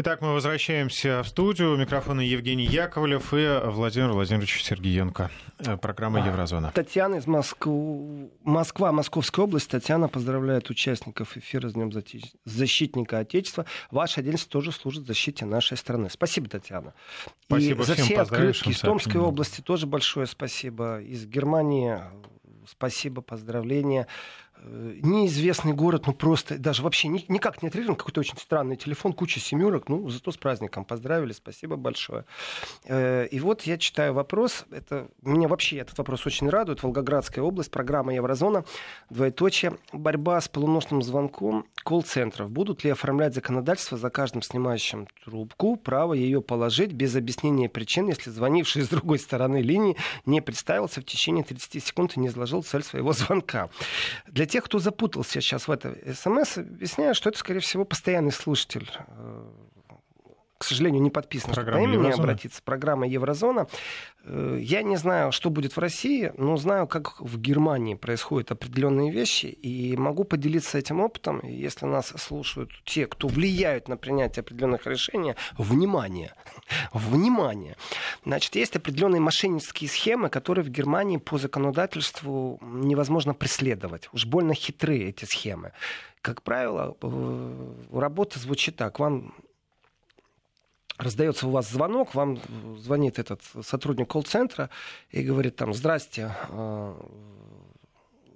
Итак, мы возвращаемся в студию. Микрофоны Евгений Яковлев и Владимир Владимирович Сергеенко. Э, программа «Еврозона». Татьяна из Москвы. Москва, Московская область. Татьяна поздравляет участников эфира с Днем Защитника Отечества. Ваше отделение тоже служит защите нашей страны. Спасибо, Татьяна. Спасибо и за всем все открытки из Томской области тоже большое спасибо. Из Германии спасибо, поздравления. Э, неизвестный город, ну просто даже вообще ни, никак не отреагирован, какой-то очень странный телефон, куча семерок, ну зато с праздником поздравили, спасибо большое. Э, И вот я читаю вопрос, это меня вообще этот вопрос очень радует, Волгоградская область, программа Еврозона, двоеточие, борьба с полуносным звонком колл-центров. Будут ли оформлять законодательство за каждым снимающим трубку право ее положить без объяснения причин, если звонивший с другой стороны линии не представился в течение 30 секунд и не изложил цель своего звонка. Для тех, кто запутался сейчас в это смс, объясняю, что это, скорее всего, постоянный слушатель э, к сожалению, не подписан, чтобы Программа по имени «Еврозона». обратиться. Программа Еврозона. Э, Я не знаю, что будет в России, но знаю, как в Германии происходят определенные вещи, и могу поделиться этим опытом. Если нас слушают те, кто влияют на принятие определенных решений, внимание, внимание. Значит, есть определенные мошеннические схемы, которые в Германии по законодательству невозможно преследовать. Уж больно хитрые эти схемы. Как правило, э, работа звучит так. Вам раздается у вас звонок, вам звонит этот сотрудник колл-центра и говорит там, здрасте, э,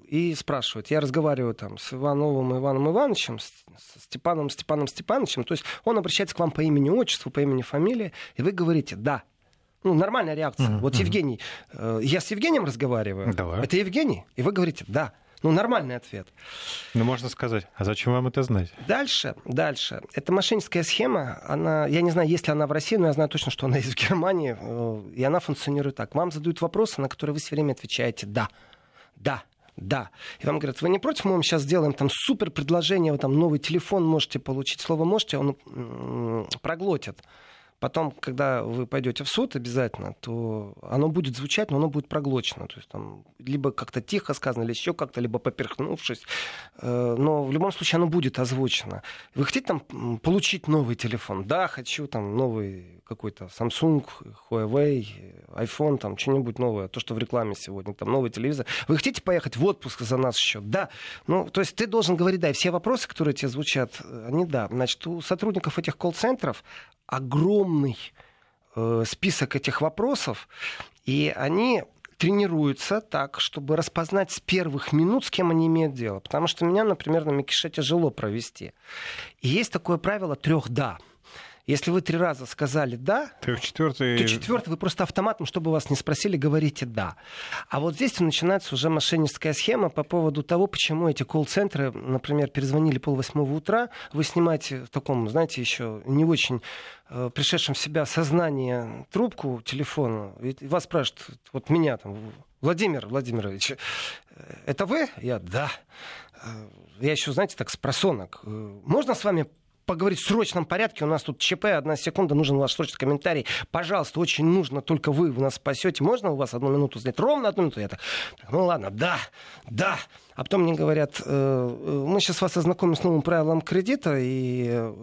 и спрашивает, я разговариваю там с Ивановым Иваном Ивановичем, с с Степаном Степаном Степановичем, то есть он обращается к вам по имени, отчеству, по имени, фамилии, и вы говорите «да». Ну, нормальная реакция. Мгм, вот. Евгений, э, я с Евгением разговариваю, Да. это Евгений, и вы говорите «да». Ну, нормальный ответ. Ну, можно сказать, а зачем вам это знать? Дальше, дальше. Эта мошенническая схема, она, я не знаю, есть ли она в России, но я знаю точно, что она есть в Германии, э, и она функционирует так. Вам задают вопросы, на которые вы все время отвечаете «да», «да», да. И вам говорят, вы не против, мы вам сейчас сделаем там супер предложение, вы там новый телефон можете получить. Слово можете, он проглотит. Потом, когда вы пойдете в суд обязательно, то оно будет звучать, но оно будет проглочено. То есть там либо как-то тихо сказано, или еще как-то, либо поперхнувшись. Э, Но в любом случае оно будет озвучено. Вы хотите там получить новый телефон? Да, хочу там новый какой-то Samsung, Huawei, iPhone, там что-нибудь новое, то, что в рекламе сегодня, там новый телевизор. Вы хотите поехать в отпуск за наш счет? Да. Ну, то есть ты должен говорить, да, и все вопросы, которые тебе звучат, э, они да. Значит, у сотрудников этих колл-центров огромный э, список этих вопросов, и они тренируются так, чтобы распознать с первых минут, с кем они имеют дело. Потому что меня, например, на Микише тяжело провести. И есть такое правило трех «да». Если вы три раза сказали «да», Трех-четвертый... то четвертый вы просто автоматом, чтобы вас не спросили, говорите «да». А вот здесь начинается уже мошенническая схема по поводу того, почему эти колл-центры, например, перезвонили полвосьмого утра, вы снимаете в таком, знаете, еще не очень э, пришедшем в себя сознание трубку телефона, и вас спрашивают, вот меня там, Владимир Владимирович, э, это вы? Я, да. Э, Я еще, знаете, так с просонок. Э, Можно с вами поговорить в срочном порядке. У нас тут ЧП, одна секунда, нужен ваш срочный комментарий. Пожалуйста, очень нужно, только вы нас спасете. Можно у вас одну минуту занять? Ровно одну минуту. Я так, ну ладно, да, да. А потом мне говорят, э, э, мы сейчас вас ознакомим с новым правилом кредита, и э,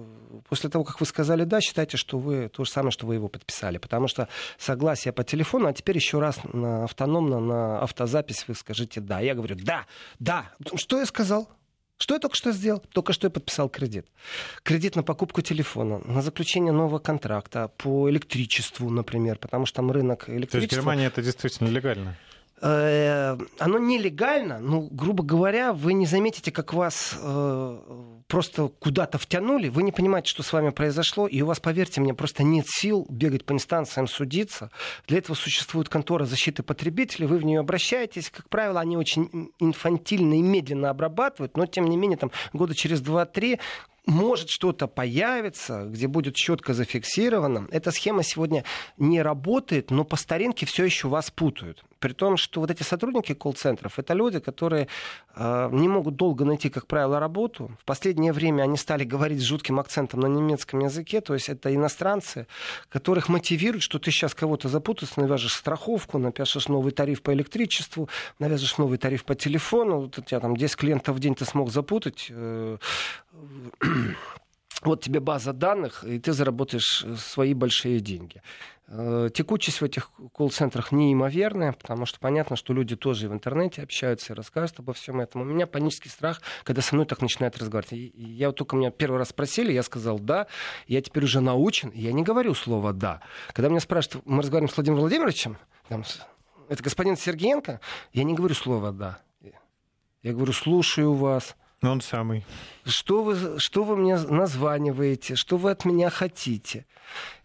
после того, как вы сказали «да», считайте, что вы то же самое, что вы его подписали. Потому что согласие по телефону, а теперь еще раз на, автономно на автозапись вы скажите «да». Я говорю «да, да». Что я сказал? Что я только что сделал? Только что я подписал кредит. Кредит на покупку телефона, на заключение нового контракта по электричеству, например, потому что там рынок То есть в электричества... Германии это действительно легально? Э, оно нелегально, ну, грубо говоря, вы не заметите, как вас э, просто куда-то втянули, вы не понимаете, что с вами произошло, и у вас, поверьте мне, просто нет сил бегать по инстанциям, судиться. Для этого существует контора защиты потребителей, вы в нее обращаетесь, как правило, они очень инфантильно и медленно обрабатывают, но, тем не менее, там, года через 2-3 может что-то появиться, где будет четко зафиксировано. Эта схема сегодня не работает, но по старинке все еще вас путают. При том, что вот эти сотрудники колл-центров, это люди, которые э, не могут долго найти, как правило, работу. В последнее время они стали говорить с жутким акцентом на немецком языке, то есть это иностранцы, которых мотивируют, что ты сейчас кого-то запутаешь, навяжешь страховку, напишешь новый тариф по электричеству, навяжешь новый тариф по телефону, вот у тебя там 10 клиентов в день ты смог запутать, э, вот тебе база данных, и ты заработаешь свои большие деньги. Э, текучесть в этих колл-центрах неимоверная, потому что понятно, что люди тоже в интернете общаются и рассказывают обо всем этом. У меня панический страх, когда со мной так начинают разговаривать. И я вот только меня первый раз спросили, я сказал «да», я теперь уже научен, я не говорю слово «да». Когда меня спрашивают, мы разговариваем с Владимиром Владимировичем, там, это господин Сергеенко, я не говорю слово «да». Я говорю «слушаю вас», он самый. Что вы, что вы мне названиваете, что вы от меня хотите?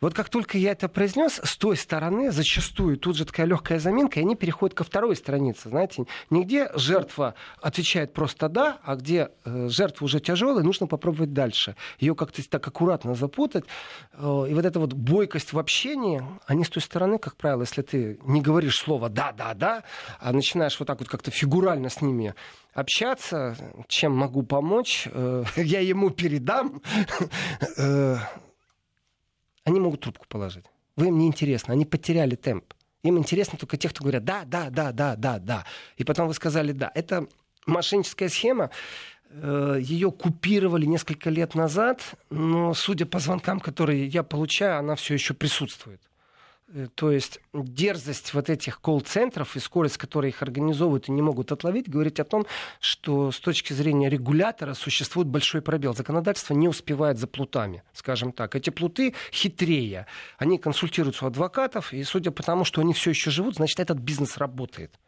Вот как только я это произнес, с той стороны зачастую тут же такая легкая заминка, и они переходят ко второй странице. Знаете, нигде жертва отвечает просто да, а где э, жертва уже тяжелая, нужно попробовать дальше. Ее как-то так аккуратно запутать. Э, и вот эта вот бойкость в общении, они с той стороны, как правило, если ты не говоришь слово да, да, да, а начинаешь вот так вот как-то фигурально с ними общаться, чем могу помочь, э, я ему передам, э, они могут трубку положить. Вы им не интересно, они потеряли темп. Им интересно только те, кто говорят да, да, да, да, да, да. И потом вы сказали да. Это мошенническая схема. Э, Ее купировали несколько лет назад, но судя по звонкам, которые я получаю, она все еще присутствует. Э, то есть дерзость вот этих колл-центров и скорость, которой их организовывают и не могут отловить, говорит о том, что с точки зрения регулятора существует большой пробел. Законодательство не успевает за плутами, скажем так. Эти плуты хитрее. Они консультируются у адвокатов, и судя по тому, что они все еще живут, значит, этот бизнес работает.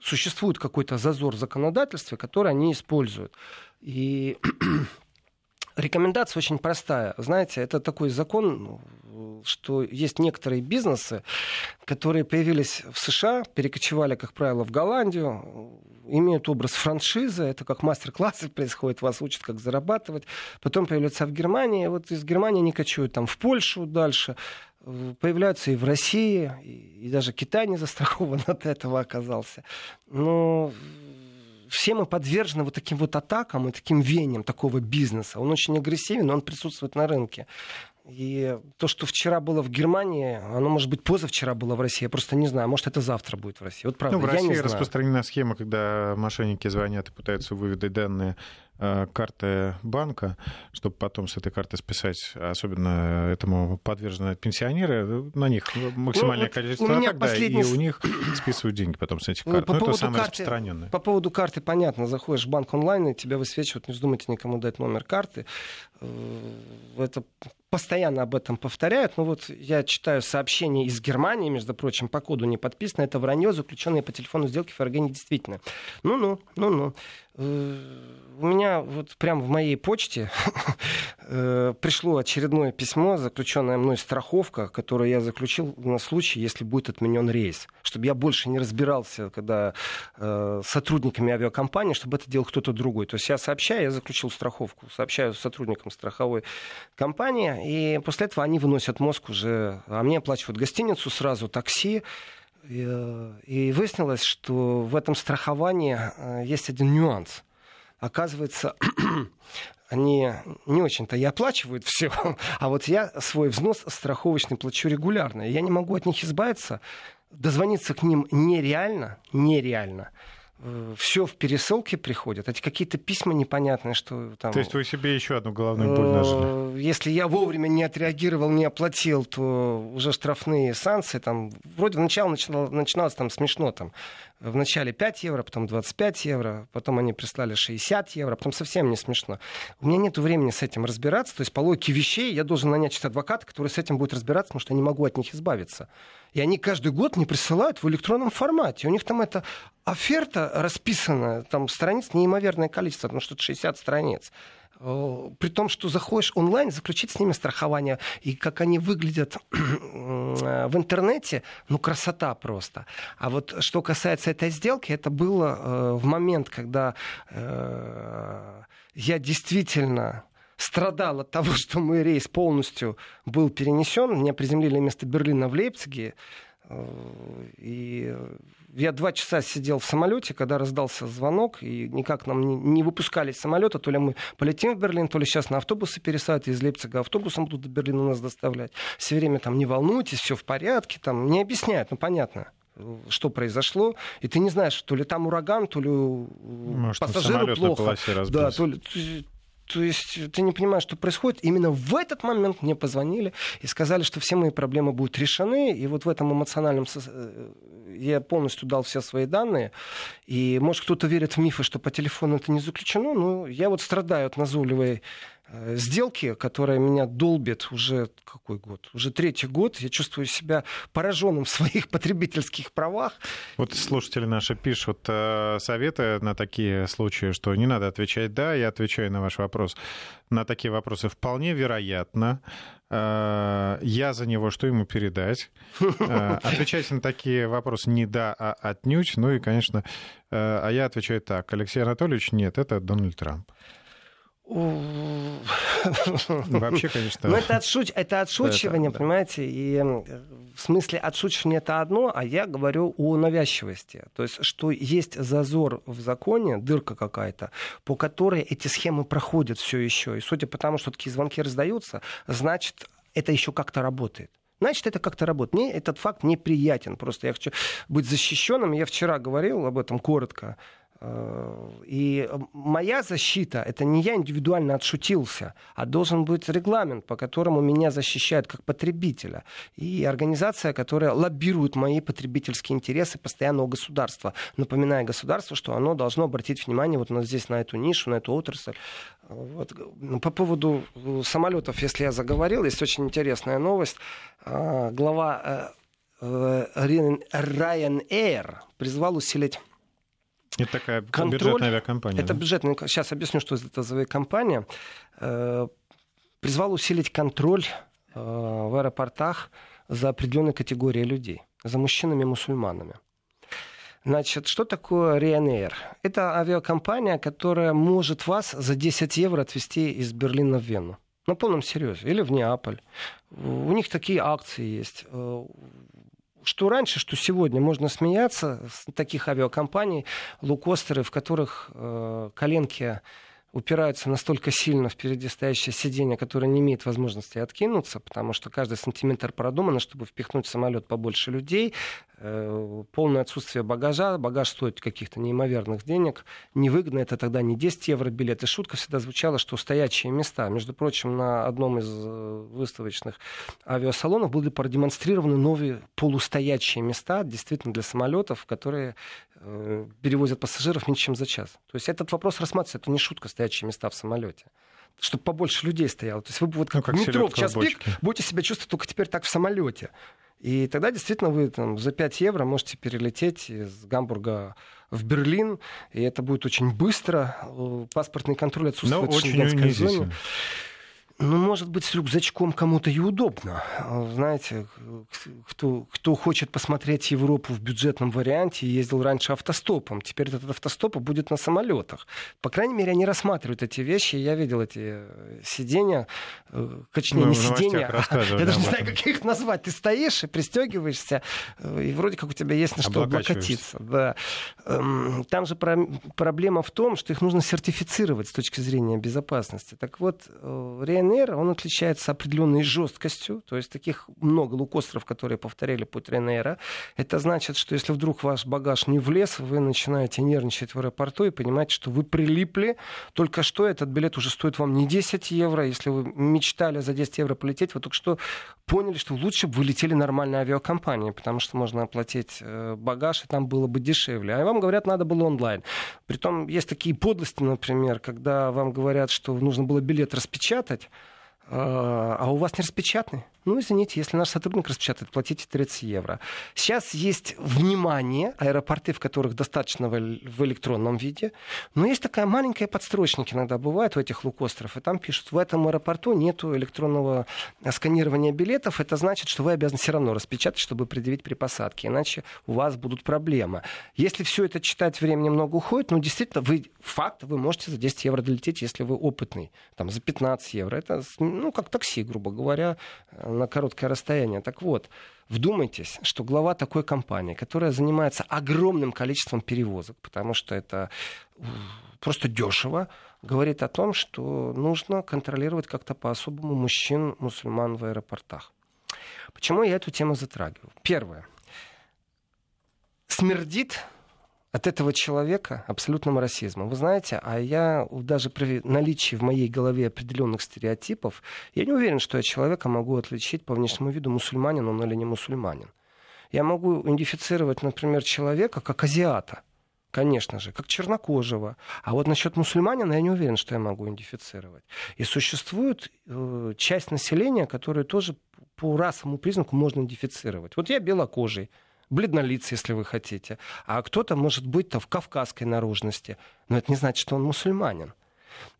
Существует какой-то зазор в законодательстве, который они используют. И Рекомендация очень простая. Знаете, это такой закон, что есть некоторые бизнесы, которые появились в США, перекочевали, как правило, в Голландию, имеют образ франшизы, это как мастер-классы происходит, вас учат, как зарабатывать. Потом появляются в Германии, вот из Германии они кочуют там в Польшу дальше, появляются и в России, и даже Китай не застрахован от этого оказался. Но все мы подвержены вот таким вот атакам и таким веяниям такого бизнеса. Он очень агрессивен, он присутствует на рынке. И то, что вчера было в Германии, оно, может быть, позавчера было в России. Я просто не знаю. Может, это завтра будет в России. Вот правда, ну, в я России не знаю. распространена схема, когда мошенники звонят и пытаются выведать данные э, карты банка, чтобы потом с этой карты списать, особенно этому подвержены пенсионеры, на них максимальное ну, вот количество у меня атак, последний... да, и у них списывают деньги потом с этих карт. По ну, это самое карты, распространенное. По поводу карты понятно. Заходишь в банк онлайн, и тебя высвечивают, не вздумайте никому дать номер карты. Э, это постоянно об этом повторяют. Но вот я читаю сообщения из Германии, между прочим, по коду не подписано. Это вранье, заключенное по телефону сделки ФРГ недействительно. Ну-ну, ну-ну. Э, у меня вот прямо в моей почте э, пришло очередное письмо, заключенная мной страховка, которую я заключил на случай, если будет отменен рейс. Чтобы я больше не разбирался, когда э, сотрудниками авиакомпании, чтобы это делал кто-то другой. То есть я сообщаю, я заключил страховку, сообщаю сотрудникам страховой компании, и после этого они выносят мозг уже, а мне оплачивают гостиницу сразу, такси, и выяснилось, что в этом страховании есть один нюанс – оказывается, они не очень-то и оплачивают все, а вот я свой взнос страховочный плачу регулярно. Я не могу от них избавиться. Дозвониться к ним нереально, нереально. Э, все в пересылке приходит. Эти какие-то письма непонятные, что там... То есть вы себе еще одну головную боль нажили? Э, если я вовремя не отреагировал, не оплатил, то уже штрафные санкции. Там, вроде начало начиналось, начиналось там смешно. Там, в начале 5 евро, потом 25 евро, потом они прислали 60 евро, потом совсем не смешно. У меня нет времени с этим разбираться. То есть по логике вещей я должен нанять адвоката, который с этим будет разбираться, потому что я не могу от них избавиться. И они каждый год мне присылают в электронном формате. У них там эта оферта расписана, там страниц неимоверное количество, потому что это 60 страниц при том, что заходишь онлайн, заключить с ними страхование, и как они выглядят в интернете, ну, красота просто. А вот что касается этой сделки, это было э, в момент, когда э, я действительно страдал от того, что мой рейс полностью был перенесен. Меня приземлили вместо Берлина в Лейпциге. И я два часа сидел в самолете, когда раздался звонок, и никак нам не, не выпускали самолета. То ли мы полетим в Берлин, то ли сейчас на автобусы пересадят, из Лейпцига автобусом будут до Берлина нас доставлять. Все время там не волнуйтесь, все в порядке, там не объясняют, ну понятно что произошло, и ты не знаешь, то ли там ураган, то ли Может, пассажиру плохо. Да, то ли, То есть ты не понимаешь, что происходит. Именно в этот момент мне позвонили и сказали, что все мои проблемы будут решены. И вот в этом эмоциональном... Э, я полностью дал все свои данные. И, может, кто-то верит в мифы, что по телефону это не заключено. Но я вот страдаю от назойливой Э, сделки, которая меня долбит уже какой год? Уже третий год. Я чувствую себя пораженным в своих потребительских правах. Вот слушатели наши пишут э, советы на такие случаи, что не надо отвечать «да». Я отвечаю на ваш вопрос. На такие вопросы вполне вероятно. Э, я за него, что ему передать? Отвечайте на такие вопросы не «да», а «отнюдь». Ну и, конечно, а я отвечаю так. Алексей Анатольевич, нет, это Дональд Трамп. Вообще, конечно. Но это, отшуч... это отшучивание, это, да. понимаете? И в смысле отшучивание это одно, а я говорю о навязчивости. То есть, что есть зазор в законе, дырка какая-то, по которой эти схемы проходят все еще. И судя по тому, что такие звонки раздаются, значит, это еще как-то работает. Значит, это как-то работает. Мне этот факт неприятен. Просто я хочу быть защищенным. Я вчера говорил об этом коротко. Э, и моя защита, это не я индивидуально отшутился, а должен быть регламент, по которому меня защищают как потребителя. И организация, которая лоббирует мои потребительские интересы постоянного государства, напоминая государству, что оно должно обратить внимание вот на здесь, на эту нишу, на эту отрасль. Вот. Ну, по поводу э, самолетов, если я заговорил, есть очень интересная новость. Глава э, Ryanair призвал усилить это такая контроль, бюджетная авиакомпания. Это да? бюджетная. Сейчас объясню, что это за авиакомпания. Э, призвал усилить контроль э, в аэропортах за определенной категорией людей, за мужчинами и мусульманами. Значит, что такое Ryanair? Это авиакомпания, которая может вас за 10 евро отвезти из Берлина в Вену. На полном серьезе. Или в Неаполь. У них такие акции есть. Что раньше, что сегодня можно смеяться с таких авиакомпаний, лукостеры, в которых э, коленки упираются настолько сильно впереди стоящее сиденье, которое не имеет возможности откинуться, потому что каждый сантиметр продумано, чтобы впихнуть в самолет побольше людей. Э, полное отсутствие багажа. Багаж стоит каких-то неимоверных денег. Невыгодно это тогда не 10 евро билет. И шутка всегда звучала, что стоячие места. Между прочим, на одном из э, выставочных авиасалонов были продемонстрированы новые полустоячие места, действительно для самолетов, которые перевозят пассажиров меньше, чем за час. То есть этот вопрос рассматривается, это не шутка, стоячие места в самолете чтобы побольше людей стояло. То есть вы вот как, ну, как метро в час пик будете себя чувствовать только теперь так в самолете. И тогда действительно вы там, за 5 евро можете перелететь из Гамбурга в Берлин, и это будет очень быстро. Э, паспортный контроль отсутствует Но в шенгенской зоне. Ну, может быть, с рюкзачком кому-то и удобно. Знаете, кто, кто хочет посмотреть Европу в бюджетном варианте, ездил раньше автостопом. Теперь этот автостоп будет на самолетах. По крайней мере, они рассматривают эти вещи. Я видел эти э, сиденья, э, точнее, не сиденья, а, я даже не знаю, как их назвать. Ты стоишь и пристегиваешься, э, и вроде как у тебя есть на что облокотиться. Да. Эм, там же проблема в том, что их нужно сертифицировать с точки зрения безопасности. Так вот, реально РНР, он отличается определенной жесткостью, то есть таких много лукостров, которые повторяли путь РНР. Это значит, что если вдруг ваш багаж не влез, вы начинаете нервничать в аэропорту и понимаете, что вы прилипли, только что этот билет уже стоит вам не 10 евро, если вы мечтали за 10 евро полететь, вы только что поняли, что лучше бы вы летели нормальной авиакомпанией, потому что можно оплатить э, багаж, и там было бы дешевле. А вам говорят, надо было онлайн. Притом есть такие подлости, например, когда вам говорят, что нужно было билет распечатать, а, у вас не распечатаны? Ну, извините, если наш сотрудник распечатает, платите 30 евро. Сейчас есть внимание, аэропорты, в которых достаточно в электронном виде, но есть такая маленькая подстрочник иногда бывает у этих лукостров, и там пишут, в этом аэропорту нет электронного сканирования билетов, это значит, что вы обязаны все равно распечатать, чтобы предъявить при посадке, иначе у вас будут проблемы. Если все это читать, времени много уходит, ну, действительно, вы, факт, вы можете за 10 евро долететь, если вы опытный, там, за 15 евро. Это, ну, как такси, грубо говоря, на короткое расстояние. Так вот, вдумайтесь, что глава такой компании, которая занимается огромным количеством перевозок, потому что это просто дешево, говорит о том, что нужно контролировать как-то по-особому мужчин, мусульман в аэропортах. Почему я эту тему затрагиваю? Первое. Смердит от этого человека абсолютным расизмом. Вы знаете, а я даже при наличии в моей голове определенных стереотипов, я не уверен, что я человека могу отличить по внешнему виду, мусульманин он или не мусульманин. Я могу идентифицировать, например, человека как азиата, конечно же, как чернокожего. А вот насчет мусульманина я не уверен, что я могу идентифицировать. И существует э, часть населения, которую тоже по расовому признаку можно идентифицировать. Вот я белокожий, бледнолицый, если вы хотите. А кто-то может быть-то в кавказской наружности. Но это не значит, что он мусульманин.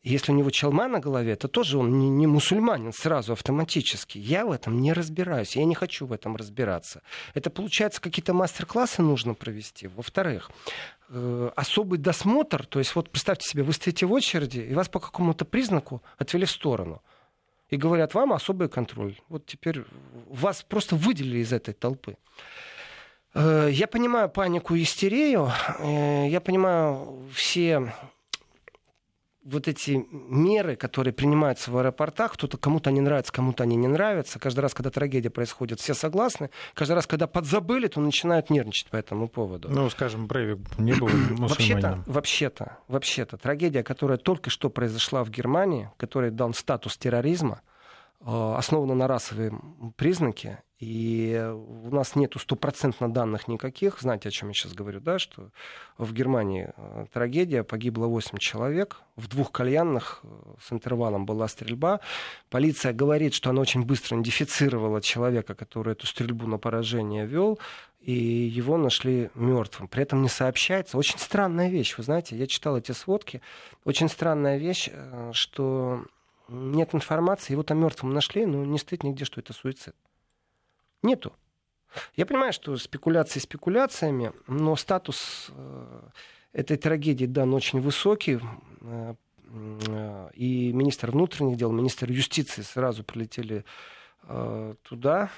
Если у него челма на голове, то тоже он не, не мусульманин сразу автоматически. Я в этом не разбираюсь, я не хочу в этом разбираться. Это, получается, какие-то мастер-классы нужно провести. Во-вторых, э, особый досмотр, то есть вот представьте себе, вы стоите в очереди, и вас по какому-то признаку отвели в сторону. И говорят, вам особый контроль. Вот теперь вас просто выделили из этой толпы. Э, я понимаю панику и истерию, э, я понимаю все вот эти меры, которые принимаются в аэропортах, кто-то кому-то они нравятся, кому-то они не нравятся. Каждый раз, когда трагедия происходит, все согласны. Каждый раз, когда подзабыли, то начинают нервничать по этому поводу. Ну, скажем, Брейвик не был Вообще-то, вообще-то, вообще-то, трагедия, которая только что произошла в Германии, которая дан статус терроризма, э, основана на расовом признаке, и у нас нету стопроцентно данных никаких. Знаете, о чем я сейчас говорю, да? Что в Германии э, трагедия, погибло 8 человек. В двух кальянных э, с интервалом была стрельба. Полиция говорит, что она очень быстро идентифицировала человека, который эту стрельбу на поражение вел, и его нашли мертвым. При этом не сообщается. Очень странная вещь, вы знаете, я читал эти сводки. Очень странная вещь, э, что нет информации, его там мертвым нашли, но не стоит нигде, что это суицид. Нету. Я понимаю, что спекуляции спекуляциями, но статус э, этой трагедии дан очень высокий. Э, э, и министр внутренних дел, министр юстиции сразу прилетели туда,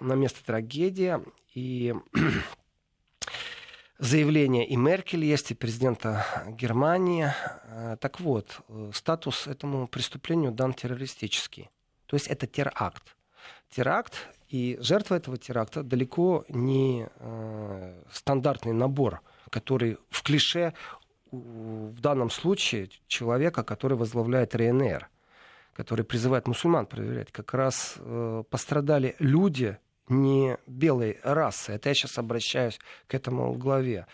на место трагедии. И заявление и Меркель есть, и президента Германии. Так вот, статус этому преступлению дан террористический. То есть это теракт. Теракт и жертва этого теракта далеко не э, стандартный набор, который в клише в данном случае человека, который возглавляет РНР, который призывает мусульман проверять. Как раз э, пострадали люди не белой расы. Это я сейчас обращаюсь к этому главе.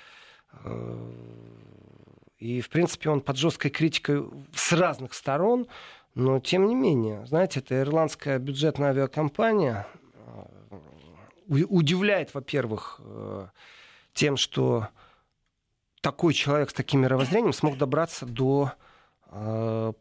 Э, и, в принципе, он под жесткой критикой с разных сторон, но, тем не менее, знаете, это ирландская бюджетная авиакомпания, удивляет, во-первых, э, тем, что такой человек с таким мировоззрением смог добраться до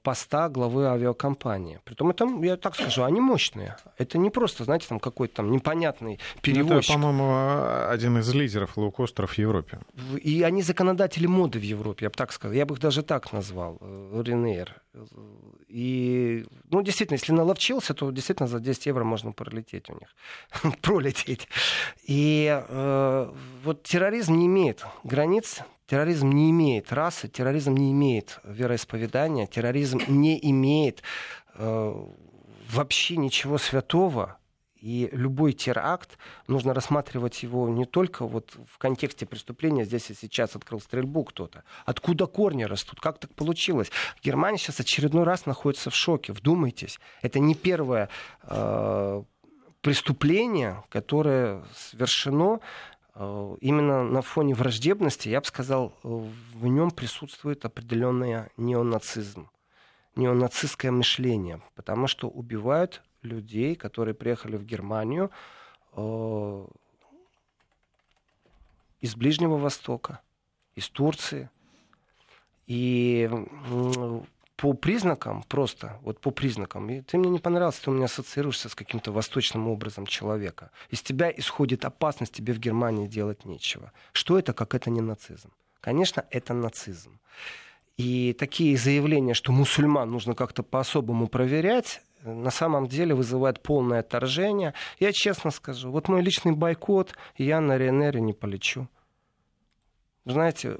поста главы авиакомпании. Притом это, я так скажу, они мощные. Это не просто, знаете, там какой-то там непонятный перевозчик. Это, по-моему, один из лидеров лоукостеров в Европе. И они законодатели моды в Европе, я бы так сказал. Я бы их даже так назвал, Ренейр. И, ну, действительно, если наловчился, то действительно за 10 евро можно пролететь у них. Пролететь. И э, вот терроризм не имеет границ, Терроризм не имеет расы, терроризм не имеет вероисповедания, терроризм не имеет э, вообще ничего святого. И любой теракт, нужно рассматривать его не только вот в контексте преступления, здесь и сейчас открыл стрельбу кто-то. Откуда корни растут? Как так получилось? Германия сейчас очередной раз находится в шоке. Вдумайтесь. Это не первое э, преступление, которое совершено именно на фоне враждебности, я бы сказал, в нем присутствует определенный неонацизм, неонацистское мышление, потому что убивают людей, которые приехали в Германию э, из Ближнего Востока, из Турции. И по признакам, просто вот по признакам, и ты мне не понравился, ты у меня ассоциируешься с каким-то восточным образом человека. Из тебя исходит опасность, тебе в Германии делать нечего. Что это, как это не нацизм? Конечно, это нацизм. И такие заявления, что мусульман нужно как-то по-особому проверять, на самом деле вызывает полное отторжение. Я честно скажу, вот мой личный бойкот, я на РНР не полечу. Знаете,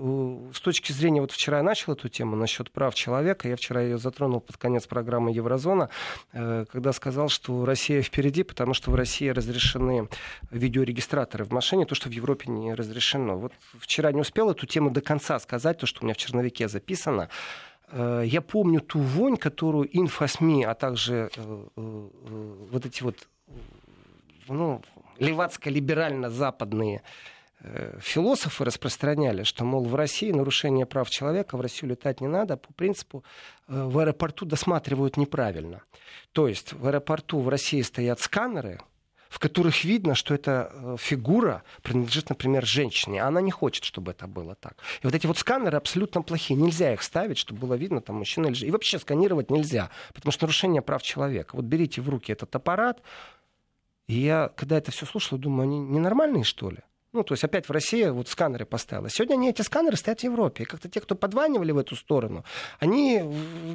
с точки зрения, вот вчера я начал эту тему насчет прав человека, я вчера ее затронул под конец программы Еврозона, э, когда сказал, что Россия впереди, потому что в России разрешены видеорегистраторы в машине, то, что в Европе не разрешено. Вот вчера не успел эту тему до конца сказать, то, что у меня в черновике записано. Э, я помню ту вонь, которую инфосми, а также э, вот эти вот ну, левацко-либерально-западные философы распространяли, что, мол, в России нарушение прав человека, в Россию летать не надо, по принципу э, в аэропорту досматривают неправильно. То есть в аэропорту в России стоят сканеры, в которых видно, что эта э, фигура принадлежит, например, женщине, а она не хочет, чтобы это было так. И вот эти вот сканеры абсолютно плохие, нельзя их ставить, чтобы было видно, там мужчина или женщина. И вообще сканировать нельзя, потому что нарушение прав человека. Вот берите в руки этот аппарат, и я, когда это все слушал, думаю, они ненормальные, что ли? Ну, то есть опять в России вот сканеры поставила. Сегодня они, эти сканеры стоят в Европе. И как-то те, кто подванивали в эту сторону, они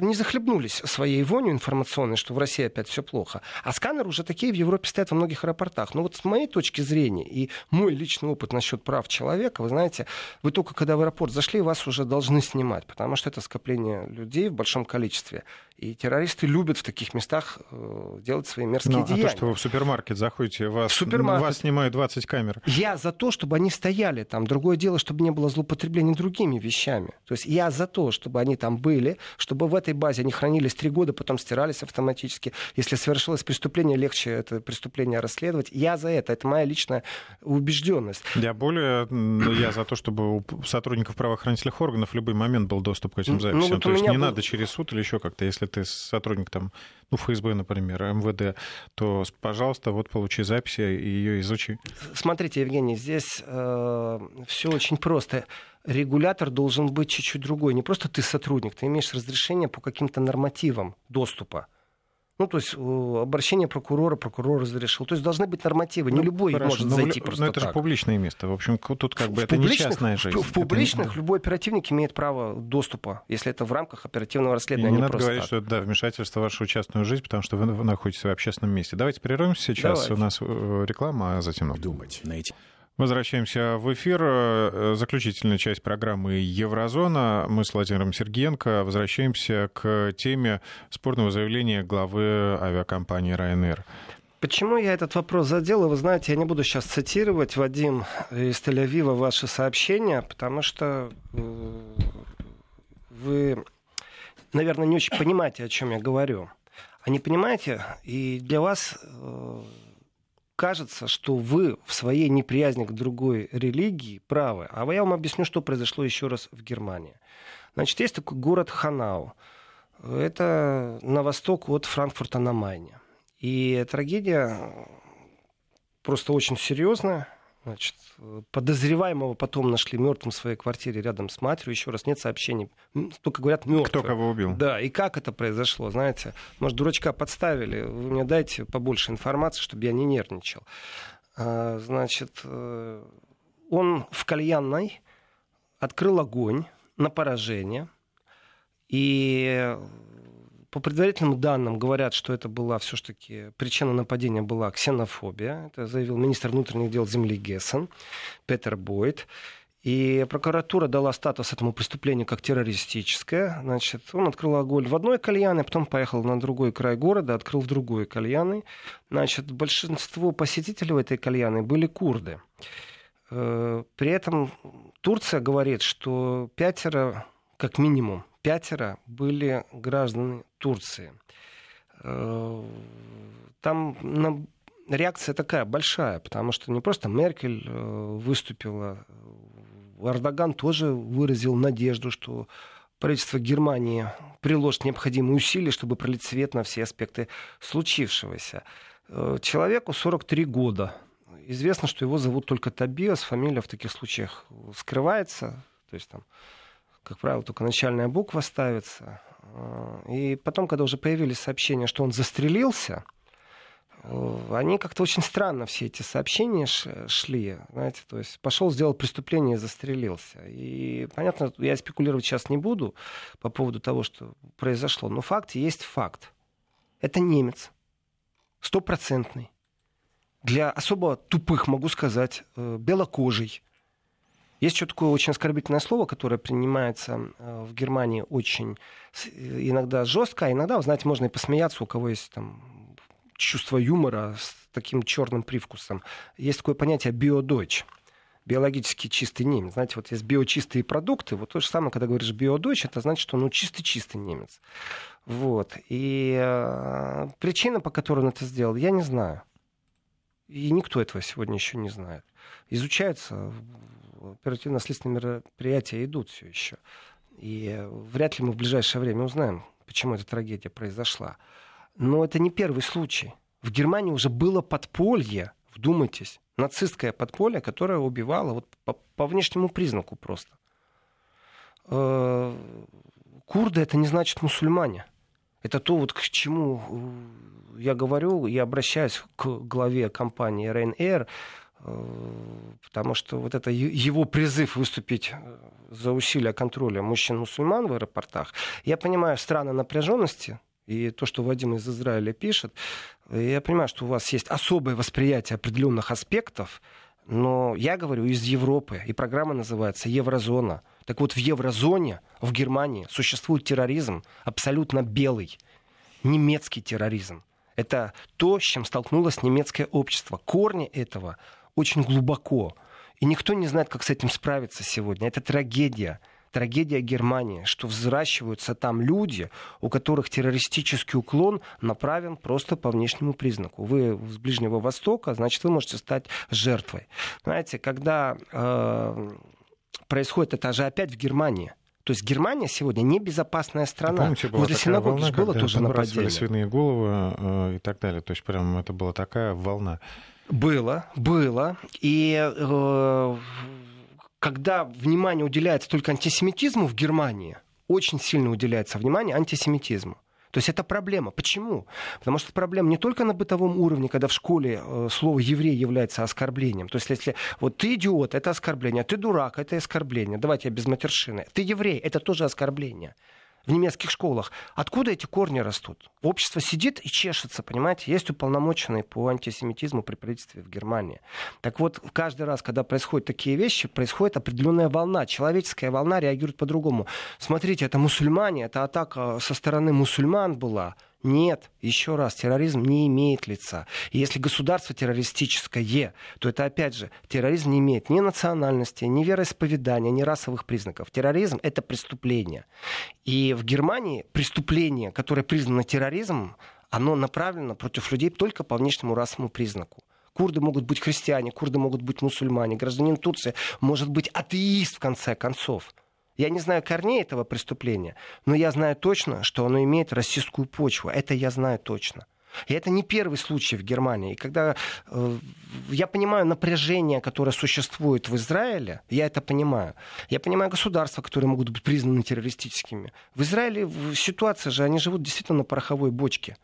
не захлебнулись своей вонью информационной, что в России опять все плохо. А сканеры уже такие в Европе стоят во многих аэропортах. Но вот с моей точки зрения и мой личный опыт насчет прав человека, вы знаете, вы только когда в аэропорт зашли, вас уже должны снимать, потому что это скопление людей в большом количестве. И террористы любят в таких местах э, делать свои мерзкие ну, деяния. А то, что вы в супермаркет заходите, вас, супермаркет. вас снимают 20 камер. Я за то, чтобы они стояли там. Другое дело, чтобы не было злоупотребления другими вещами. То есть я за то, чтобы они там были, чтобы в этой базе они хранились три года, потом стирались автоматически. Если совершилось преступление, легче это преступление расследовать. Я за это. Это моя личная убежденность. Я более я за то, чтобы у сотрудников правоохранительных органов в любой момент был доступ к этим ну, записям. Ну, вот то есть не был... надо через суд или еще как-то, если ты сотрудник там, ну, ФСБ, например, МВД, то, пожалуйста, вот получи записи и ее изучи. Смотрите, Евгений, здесь э, все очень просто. Регулятор должен быть чуть-чуть другой. Не просто ты сотрудник, ты имеешь разрешение по каким-то нормативам доступа. Ну, то есть обращение прокурора, прокурор разрешил. То есть должны быть нормативы. Не ну, любой хорошо, может зайти в, просто Но это так. же публичное место. В общем, тут как бы в это не частная жизнь. В, в публичных это... любой оперативник имеет право доступа, если это в рамках оперативного расследования. И не, не надо говорить, так. что это да, вмешательство в вашу частную жизнь, потому что вы находитесь в общественном месте. Давайте прервемся сейчас. Давайте. У нас э, реклама, а затем... Думать, найти. Возвращаемся в эфир. Э, заключительная часть программы «Еврозона». Мы с Владимиром Сергеенко возвращаемся к теме спорного заявления главы авиакомпании «Ryanair». Почему я этот вопрос задел? Вы знаете, я не буду сейчас цитировать, Вадим, из Тель-Авива ваши сообщения, потому что э, вы, наверное, не очень понимаете, о чем я говорю. А не понимаете, и для вас э, кажется, что вы в своей неприязни к другой религии правы. А я вам объясню, что произошло еще раз в Германии. Значит, есть такой город Ханау. Это на восток от Франкфурта на Майне. И трагедия просто очень серьезная. Значит, подозреваемого потом нашли мертвым в своей квартире рядом с матерью. Еще раз, нет сообщений. Только говорят мертвый. Кто кого убил? Да, и как это произошло, знаете. Может, дурачка подставили. Вы мне дайте побольше информации, чтобы я не нервничал. А, значит, э, он в кальянной открыл огонь на поражение. И по предварительным данным говорят, что это была все-таки причина нападения была ксенофобия. Это заявил министр внутренних дел земли Гессен Петер Бойд. И прокуратура дала статус этому преступлению как террористическое. Значит, он открыл огонь в одной кальяне, потом поехал на другой край города, открыл в другой кальяны. Значит, большинство посетителей в этой кальяны были курды. Э, при этом Турция говорит, что пятеро, как минимум, пятеро были граждане Турции. Э, там реакция такая большая, потому что не просто Меркель э, выступила, Эрдоган тоже выразил надежду, что правительство Германии приложит необходимые усилия, чтобы пролить свет на все аспекты случившегося. Э, человеку 43 года. Известно, что его зовут только Табиас, фамилия в таких случаях скрывается. То есть там как правило, только начальная буква ставится. А, и потом, когда уже появились сообщения, что он застрелился, э, они как-то очень странно все эти сообщения шли, знаете, то есть пошел, сделал преступление и застрелился. И понятно, я спекулировать сейчас не буду по поводу того, что произошло, но факт есть факт. Это немец, стопроцентный. Для особо тупых, могу сказать, э, белокожий, Есть еще такое очень оскорбительное слово, которое принимается э, в Германии очень иногда жестко, а иногда, вы знаете, можно и посмеяться, у кого есть там чувство юмора с таким черным привкусом. Есть такое понятие биодойч биологически чистый немец. Знаете, вот есть биочистые продукты, вот то же самое, когда говоришь биодойч, это значит, что ну чистый-чистый немец. Вот. И э, причина, по которой он это сделал, я не знаю. И никто этого сегодня еще не знает. Изучаются, оперативно-следственные мероприятия идут все еще. И вряд ли мы в ближайшее время узнаем, почему эта трагедия произошла. Но это не первый случай. В Германии уже было подполье, вдумайтесь, нацистское подполье, которое убивало вот по, по внешнему признаку просто. Э, курды это не значит мусульмане. Это то, вот к чему э, я говорю, я обращаюсь к главе компании Ryanair, потому что вот это его призыв выступить за усилия контроля мужчин-мусульман в аэропортах, я понимаю страны напряженности, и то, что Вадим из Израиля пишет, я понимаю, что у вас есть особое восприятие определенных аспектов, но я говорю из Европы, и программа называется «Еврозона». Так вот, в еврозоне, в Германии, существует терроризм абсолютно белый, немецкий терроризм. Это то, с чем столкнулось немецкое общество. Корни этого очень глубоко. И никто не знает, как с этим справиться сегодня. Это трагедия трагедия Германии, что взращиваются там люди, у которых террористический уклон направлен просто по внешнему признаку. Вы с Ближнего Востока, значит, вы можете стать жертвой. Знаете, когда э, происходит это же опять в Германии, то есть Германия сегодня небезопасная страна. Помните, была Возле синагоги волна, было тоже нападение. свиные головы э, и так далее. То есть прям это была такая волна. Было, было. И э, когда внимание уделяется только антисемитизму в Германии, очень сильно уделяется внимание антисемитизму. То есть это проблема. Почему? Потому что проблема не только на бытовом уровне, когда в школе э, слово еврей является оскорблением. То есть если вот ты идиот, это оскорбление, ты дурак, это оскорбление. Давайте я без матершины. Ты еврей, это тоже оскорбление в немецких школах. Откуда эти корни растут? Общество сидит и чешется, понимаете? Есть уполномоченные по антисемитизму при правительстве в Германии. Так вот, каждый раз, когда происходят такие вещи, происходит определенная волна. Человеческая волна реагирует по-другому. Смотрите, это мусульмане, это атака со стороны мусульман была. Нет, еще раз, терроризм не имеет лица. И если государство террористическое, то это, опять же, терроризм не имеет ни национальности, ни вероисповедания, ни расовых признаков. Терроризм — это преступление. И в Германии преступление, которое признано терроризмом, оно направлено против людей только по внешнему расовому признаку. Курды могут быть христиане, курды могут быть мусульмане, гражданин Турции может быть атеист, в конце концов. Я не знаю корней этого преступления, но я знаю точно, что оно имеет российскую почву. Это я знаю точно. И это не первый случай в Германии. И когда э, я понимаю напряжение, которое существует в Израиле, я это понимаю. Я понимаю государства, которые могут быть признаны террористическими. В Израиле ситуация же, они живут действительно на пороховой бочке.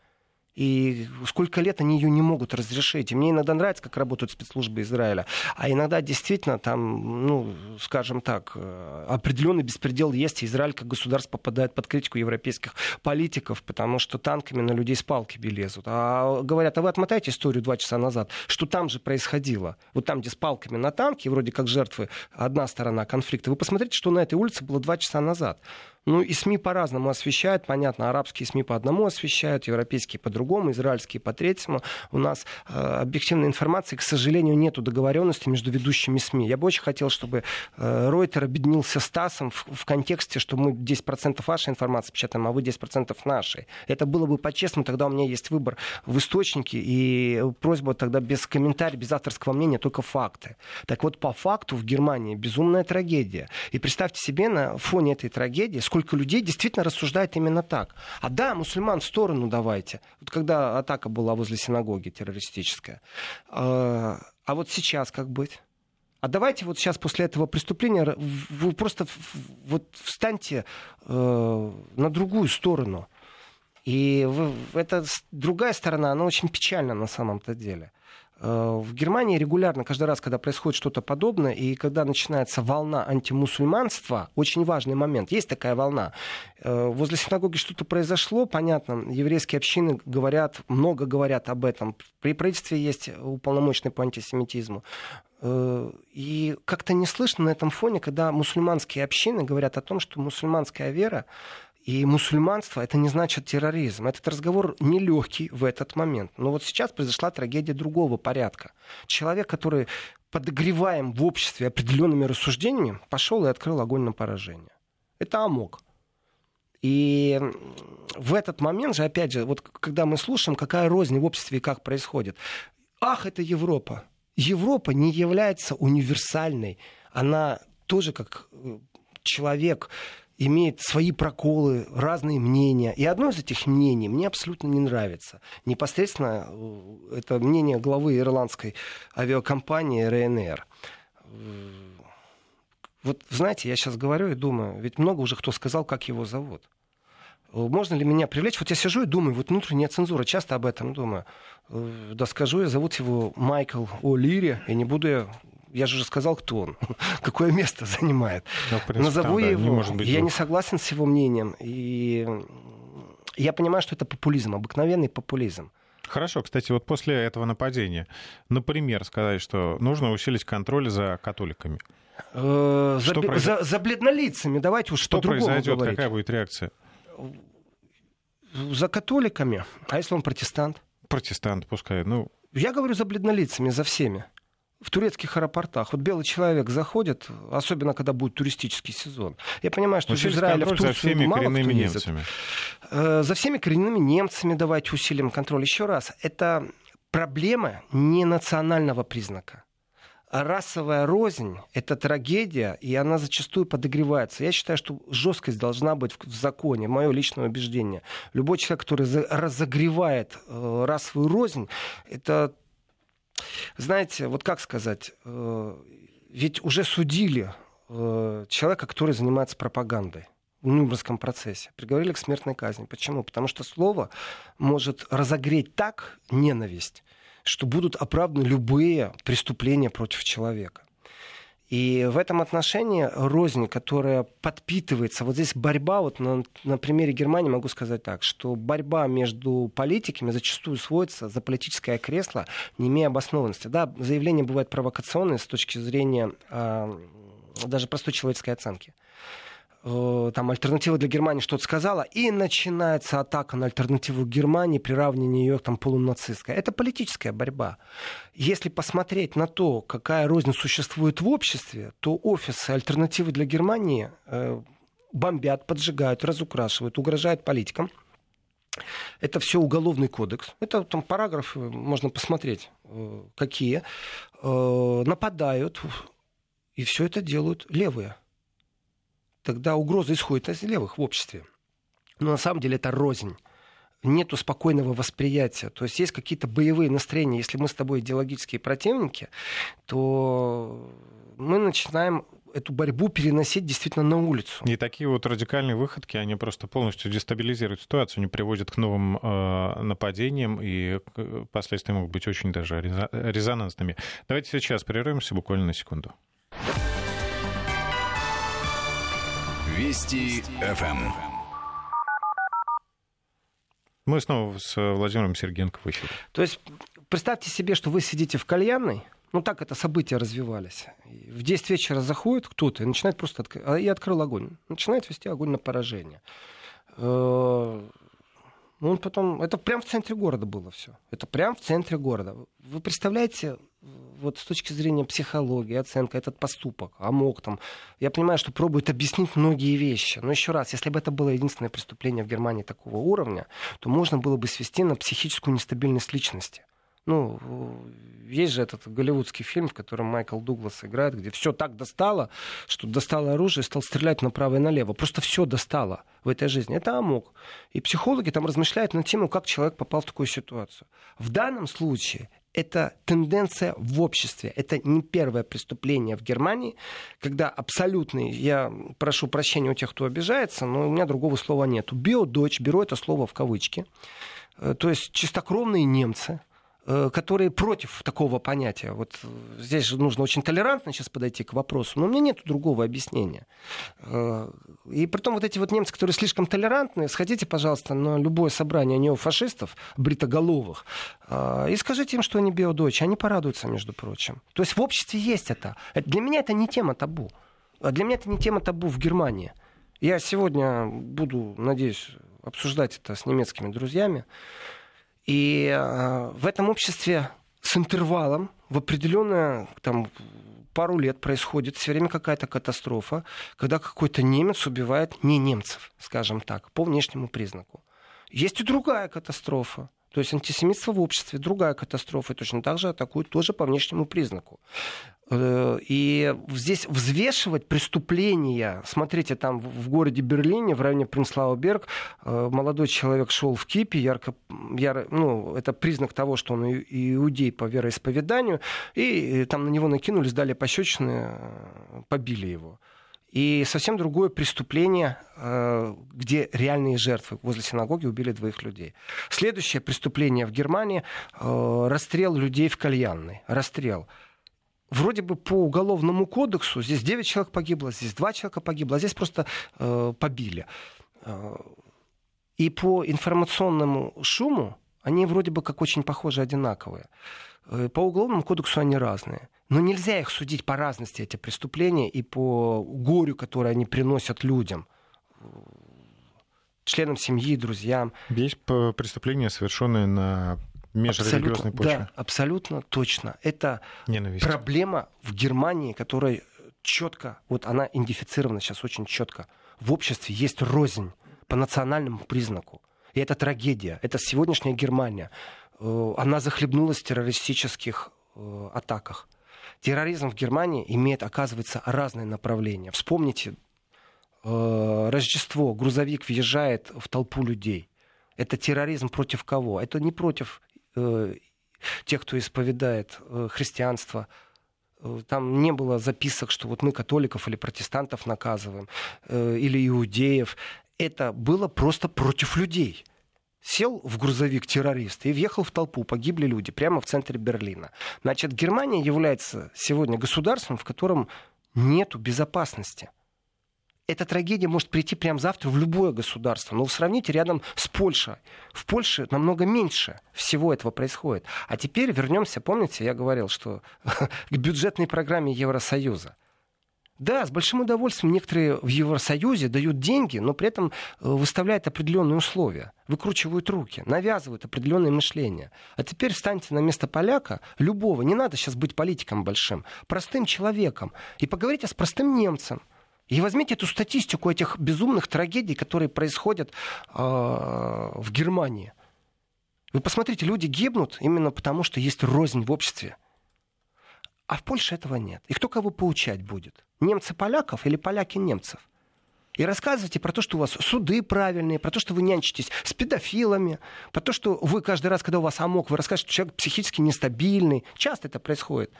И сколько лет они ее не могут разрешить. И мне иногда нравится, как работают спецслужбы Израиля. А иногда действительно там, ну, скажем так, э, определенный беспредел есть. Израиль как государство попадает под критику европейских политиков, потому что танками на людей с палки лезут. А говорят, а вы отмотаете историю два часа назад, что там же происходило. Вот там, где с палками на танке, вроде как жертвы, одна сторона конфликта. Вы посмотрите, что на этой улице было два часа назад. Ну и СМИ по-разному освещают, понятно, арабские СМИ по одному освещают, европейские по другому, израильские по третьему. У нас э, объективной информации, к сожалению, нету договоренности между ведущими СМИ. Я бы очень хотел, чтобы э, Ройтер объединился с ТАССом в, в контексте, что мы 10% вашей информации печатаем, а вы 10% нашей. Это было бы по-честному, тогда у меня есть выбор в источнике и просьба тогда без комментариев, без авторского мнения, только факты. Так вот, по факту в Германии безумная трагедия. И представьте себе на фоне этой трагедии, сколько людей действительно рассуждает именно так. А да, мусульман в сторону давайте. Вот когда атака была возле синагоги террористическая. А, а вот сейчас как быть? А давайте вот сейчас после этого преступления вы просто вот встаньте э, на другую сторону. И вы, эта другая сторона, она очень печальна на самом-то деле. Э, в Германии регулярно, каждый раз, когда происходит что-то подобное, и когда начинается волна антимусульманства, очень важный момент, есть такая волна. Э, возле синагоги что-то произошло, понятно, еврейские общины говорят, много говорят об этом. При правительстве есть уполномоченный по антисемитизму. Э, и как-то не слышно на этом фоне, когда мусульманские общины говорят о том, что мусульманская вера и мусульманство это не значит терроризм. Этот разговор нелегкий в этот момент. Но вот сейчас произошла трагедия другого порядка. Человек, который подогреваем в обществе определенными рассуждениями, пошел и открыл огонь на поражение. Это амок. И в этот момент же, опять же, вот когда мы слушаем, какая рознь в обществе и как происходит. Ах, это Европа. Европа не является универсальной. Она тоже как э, человек имеет свои проколы, разные мнения. И одно из этих мнений мне абсолютно не нравится. Непосредственно э, это мнение главы ирландской авиакомпании. Э, вот знаете, я сейчас говорю и думаю, ведь много уже кто сказал, как его зовут. Можно ли меня привлечь? Вот я сижу и думаю, вот внутренняя цензура, часто об этом думаю. Да скажу я, зовут его Майкл О'Лири, и не буду я я же уже сказал, кто он, какое место занимает. Ну, принципе, Назову я да, его. Не может быть я не согласен с его мнением. И я понимаю, что это популизм, обыкновенный популизм. Хорошо, кстати, вот после этого нападения, например, сказать, что нужно усилить контроль за католиками. Э, за, произ... за, за бледнолицами, давайте уж что произойдет, говорить. какая будет реакция? За католиками. А если он протестант? Протестант, пускай. Ну... Я говорю за бледнолицами, за всеми. В турецких аэропортах. Вот белый человек заходит, особенно когда будет туристический сезон. Я понимаю, что из Израиля в Турцию за всеми мало коренными немцами. Э, за всеми коренными немцами давайте усилим контроль. Еще раз, это проблема не национального признака расовая рознь — это трагедия, и она зачастую подогревается. Я считаю, что жесткость должна быть в законе, мое личное убеждение. Любой человек, который разогревает э, расовую рознь, это, знаете, вот как сказать, э, ведь уже судили э, человека, который занимается пропагандой в Нюрнбергском процессе. Приговорили к смертной казни. Почему? Потому что слово может разогреть так ненависть, что будут оправданы любые преступления против человека. И в этом отношении рознь, которая подпитывается, вот здесь борьба, вот на, на примере Германии могу сказать так, что борьба между политиками зачастую сводится за политическое кресло, не имея обоснованности. Да, заявления бывают провокационные с точки зрения э, даже простой человеческой оценки. Э, там альтернатива для Германии что-то сказала, и начинается атака на альтернативу Германии, приравнивание ее там, полунацистской. Это политическая борьба. Если посмотреть на то, какая рознь существует в обществе, то офисы альтернативы для Германии э, бомбят, поджигают, разукрашивают, угрожают политикам. Это все уголовный кодекс. Это там параграфы, можно посмотреть, э, какие. Э, нападают, и все это делают левые тогда угроза исходит из левых в обществе. Но на самом деле это рознь нету спокойного восприятия. То есть есть какие-то боевые настроения. Если мы с тобой идеологические противники, то мы начинаем эту борьбу переносить действительно на улицу. И такие вот радикальные выходки, они просто полностью дестабилизируют ситуацию, не приводят к новым э, нападениям, и последствия могут быть очень даже резонансными. Давайте сейчас прервемся буквально на секунду. Вести ФМ. Мы снова с Владимиром Сергенко в эфире. То есть представьте себе, что вы сидите в кальянной, ну так это события развивались. В 10 вечера заходит кто-то и начинает просто... Отк... А я открыл огонь. Начинает вести огонь на поражение. Ну, он потом... Это прямо в центре города было все. Это прямо в центре города. Вы представляете, вот с точки зрения психологии, оценка, этот поступок, амок там, я понимаю, что пробует объяснить многие вещи. Но еще раз, если бы это было единственное преступление в Германии такого уровня, то можно было бы свести на психическую нестабильность личности. Ну, есть же этот голливудский фильм, в котором Майкл Дуглас играет, где все так достало, что достало оружие и стал стрелять направо и налево. Просто все достало в этой жизни. Это амок. И психологи там размышляют на тему, как человек попал в такую ситуацию. В данном случае это тенденция в обществе. Это не первое преступление в Германии, когда абсолютный, я прошу прощения у тех, кто обижается, но у меня другого слова нет. Биодочь, беру это слово в кавычки, э, то есть чистокровные немцы, которые против такого понятия. Вот здесь же нужно очень толерантно сейчас подойти к вопросу, но у меня нет другого объяснения. Э, и при том вот эти вот немцы, которые слишком толерантные, сходите, пожалуйста, на любое собрание неофашистов, бритоголовых, э, и скажите им, что они биодочи. Они порадуются, между прочим. То есть в обществе есть это. Для меня это не тема табу. Для меня это не тема табу в Германии. Я сегодня буду, надеюсь, обсуждать это с немецкими друзьями. И э, в этом обществе с интервалом в определенное там, пару лет происходит все время какая-то катастрофа, когда какой-то немец убивает не немцев, скажем так, по внешнему признаку. Есть и другая катастрофа. То есть антисемитство в обществе другая катастрофа, и точно так же атакуют тоже по внешнему признаку. Э, и здесь взвешивать преступления, смотрите, там в городе Берлине, в районе Принслау-Берг, э, молодой человек шел в кипе, ярко, яро, ну, это признак того, что он иудей по вероисповеданию, и там на него накинулись, дали пощечины, э, побили его. И совсем другое преступление, где реальные жертвы возле синагоги убили двоих людей. Следующее преступление в Германии – расстрел людей в кальянной. Расстрел – вроде бы по уголовному кодексу здесь 9 человек погибло, здесь 2 человека погибло, а здесь просто э, побили. Э, и по информационному шуму они вроде бы как очень похожи, одинаковые. Э, по уголовному кодексу они разные. Но нельзя их судить по разности, эти преступления, и по горю, которое они приносят людям членам семьи, друзьям. Есть преступления, совершенные на межрелигиозной почве. Да, абсолютно точно. Это Ненависть. проблема в Германии, которая четко, вот она идентифицирована сейчас очень четко. В обществе есть рознь по национальному признаку. И это трагедия. Это сегодняшняя Германия. Э, она захлебнулась в террористических э, атаках. Терроризм в Германии имеет, оказывается, разные направления. Вспомните, э, Рождество, грузовик въезжает в толпу людей. Это терроризм против кого? Это не против тех, кто исповедает э, христианство. Э, там не было записок, что вот мы католиков или протестантов наказываем, или иудеев. Это было просто против людей сел в грузовик террорист и въехал в толпу, погибли люди прямо в центре Берлина. Значит, Германия является сегодня государством, в котором нет безопасности эта трагедия может прийти прямо завтра в любое государство. Но сравните рядом с Польшей. В Польше намного меньше всего этого происходит. А теперь вернемся, помните, я говорил, что к бюджетной программе Евросоюза. Да, с большим удовольствием некоторые в Евросоюзе дают деньги, но при этом э, выставляют определенные условия, выкручивают руки, навязывают определенное мышление. А теперь встаньте на место поляка, любого, не надо сейчас быть политиком большим, простым человеком, и поговорите с простым немцем – и возьмите эту статистику этих безумных трагедий, которые происходят э, в Германии. Вы посмотрите, люди гибнут именно потому, что есть рознь в обществе. А в Польше этого нет. И кто кого поучать будет? Немцы поляков или поляки немцев? И рассказывайте про то, что у вас суды правильные, про то, что вы нянчитесь с педофилами, про то, что вы каждый раз, когда у вас амок, вы расскажете, что человек психически нестабильный. Часто это происходит.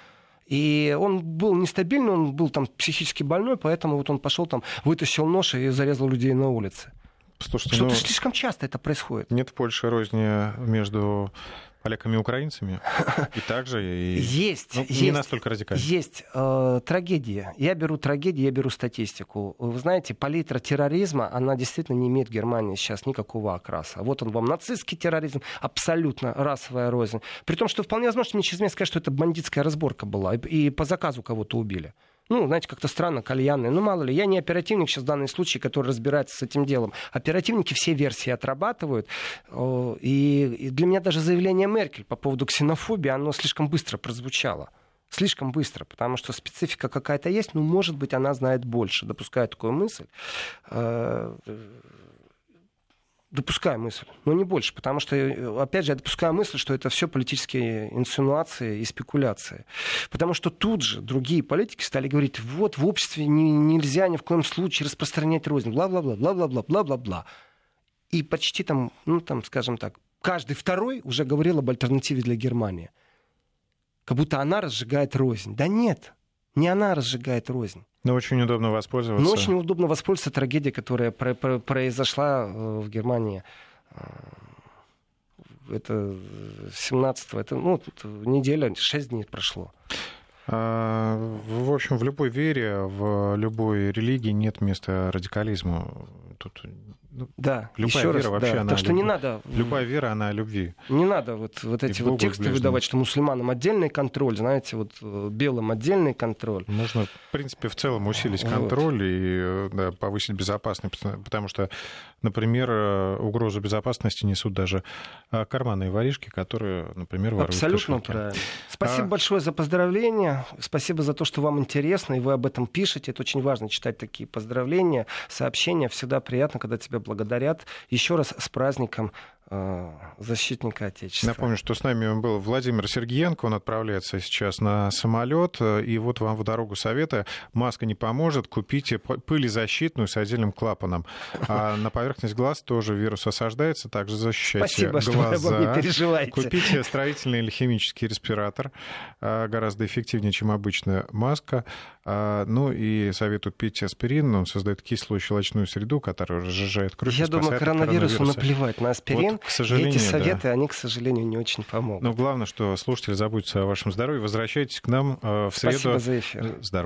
И он был нестабильный, он был там психически больной, поэтому вот он пошел там, вытащил нож и зарезал людей на улице. Слушайте, Что-то ну, слишком часто это происходит. Нет в Польше розни между поляками и украинцами? И также и... Есть. Ну, есть не настолько радикально. Есть э, трагедия. Я беру трагедию, я беру статистику. Вы знаете, палитра терроризма, она действительно не имеет в Германии сейчас никакого окраса. Вот он вам, нацистский терроризм, абсолютно расовая рознь. При том, что вполне возможно, мне через месяц сказать, что это бандитская разборка была, и по заказу кого-то убили. Ну, знаете, как-то странно, кальянные. Ну, мало ли, я не оперативник сейчас в данном случае, который разбирается с этим делом. Оперативники все версии отрабатывают. И, для меня даже заявление Меркель по поводу ксенофобии, оно слишком быстро прозвучало. Слишком быстро, потому что специфика какая-то есть, но, может быть, она знает больше. Допускаю такую мысль э, допускаю мысль, но не больше, потому что, э, опять же, я допускаю мысль, что это все политические инсинуации и спекуляции. Потому что тут же другие политики стали говорить, вот в обществе не, нельзя ни в коем случае распространять рознь, бла-бла-бла, бла-бла-бла, бла-бла-бла. И почти там, ну там, скажем так, каждый второй уже говорил об альтернативе для Германии. Как будто она разжигает рознь. Да нет, не она разжигает рознь. Но очень удобно воспользоваться. Но очень удобно воспользоваться трагедией, которая произошла э, в Германии э, это 17 это ну, неделя, 6 дней прошло. А, в общем, в любой вере, в любой религии нет места радикализму. Тут ну, да, любая еще вера раз, вообще да. она так что люб... не надо любая вера она о любви. Не надо вот вот эти вот тексты выдавать что мусульманам отдельный контроль знаете вот э, белым отдельный контроль. Можно в принципе в целом усилить контроль вот. и э, да, повысить безопасность потому что например э, угрозу безопасности несут даже карманные воришки которые например воруют абсолютно кошельки. правильно. Спасибо а... большое за поздравления. Спасибо за то что вам интересно и вы об этом пишете. Это очень важно читать такие поздравления сообщения. Всегда приятно когда тебя благодарят. Еще раз с праздником защитника Отечества. Напомню, что с нами был Владимир Сергеенко, он отправляется сейчас на самолет, и вот вам в дорогу совета. Маска не поможет, купите пылезащитную с отдельным клапаном. А на поверхность глаз тоже вирус осаждается, также защищайте Спасибо, глаза. Что вы не переживаете. Купите строительный или химический респиратор, а, гораздо эффективнее, чем обычная маска. Ну и советую пить аспирин, он создает кислую щелочную среду, которая разжижает кровь. Я думаю, коронавирусу наплевать на аспирин. Вот к сожалению, эти советы, да. они, к сожалению, не очень помогут. Но главное, что слушатели заботятся о вашем здоровье. Возвращайтесь к нам э, в среду. Спасибо за эфир. Здорово.